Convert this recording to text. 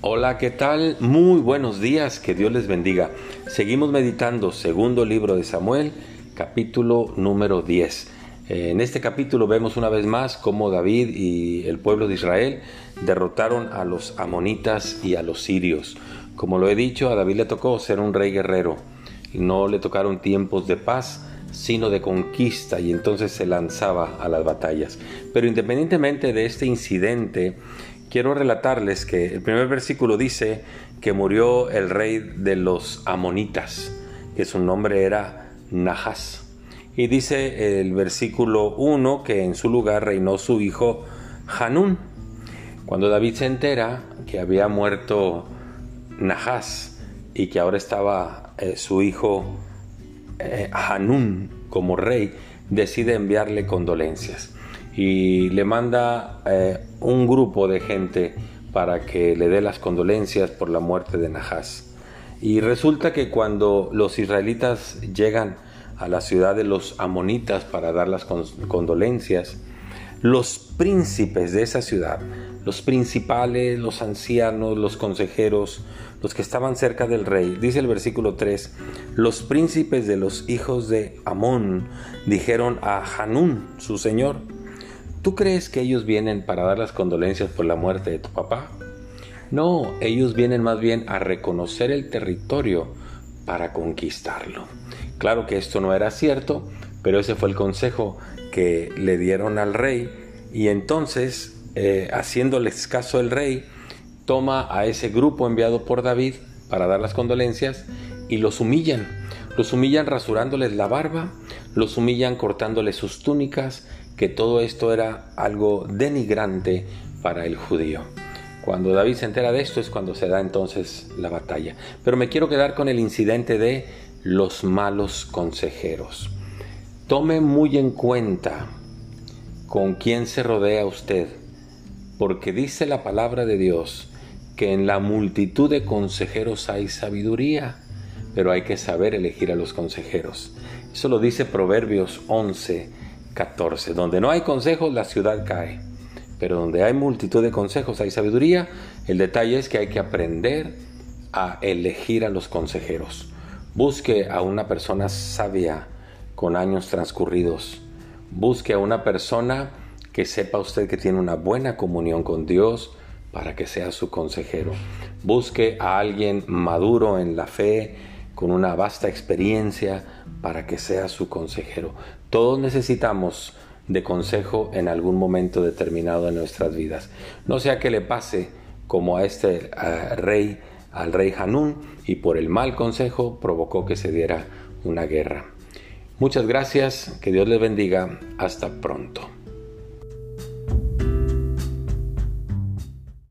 Hola, ¿qué tal? Muy buenos días, que Dios les bendiga. Seguimos meditando segundo libro de Samuel, capítulo número 10. En este capítulo vemos una vez más cómo David y el pueblo de Israel derrotaron a los amonitas y a los sirios. Como lo he dicho, a David le tocó ser un rey guerrero. No le tocaron tiempos de paz, sino de conquista y entonces se lanzaba a las batallas. Pero independientemente de este incidente, quiero relatarles que el primer versículo dice que murió el rey de los amonitas, que su nombre era Nahas. Y dice el versículo 1 que en su lugar reinó su hijo Hanún. Cuando David se entera que había muerto Nahas y que ahora estaba eh, su hijo eh, Hanún como rey, decide enviarle condolencias y le manda eh, un grupo de gente para que le dé las condolencias por la muerte de Nahas. Y resulta que cuando los israelitas llegan a la ciudad de los amonitas para dar las condolencias, los príncipes de esa ciudad, los principales, los ancianos, los consejeros, los que estaban cerca del rey, dice el versículo 3, los príncipes de los hijos de Amón dijeron a Hanún, su señor, ¿tú crees que ellos vienen para dar las condolencias por la muerte de tu papá? No, ellos vienen más bien a reconocer el territorio para conquistarlo. Claro que esto no era cierto, pero ese fue el consejo que le dieron al rey y entonces, eh, haciéndoles caso el rey, toma a ese grupo enviado por David para dar las condolencias y los humillan. Los humillan rasurándoles la barba, los humillan cortándoles sus túnicas, que todo esto era algo denigrante para el judío. Cuando David se entera de esto es cuando se da entonces la batalla. Pero me quiero quedar con el incidente de los malos consejeros. Tome muy en cuenta con quién se rodea usted, porque dice la palabra de Dios que en la multitud de consejeros hay sabiduría, pero hay que saber elegir a los consejeros. Eso lo dice Proverbios 11, 14. Donde no hay consejos, la ciudad cae. Pero donde hay multitud de consejos, hay sabiduría. El detalle es que hay que aprender a elegir a los consejeros. Busque a una persona sabia con años transcurridos. Busque a una persona que sepa usted que tiene una buena comunión con Dios para que sea su consejero. Busque a alguien maduro en la fe, con una vasta experiencia para que sea su consejero. Todos necesitamos de consejo en algún momento determinado de nuestras vidas. No sea que le pase como a este rey al rey Hanún y por el mal consejo provocó que se diera una guerra. Muchas gracias, que Dios les bendiga, hasta pronto.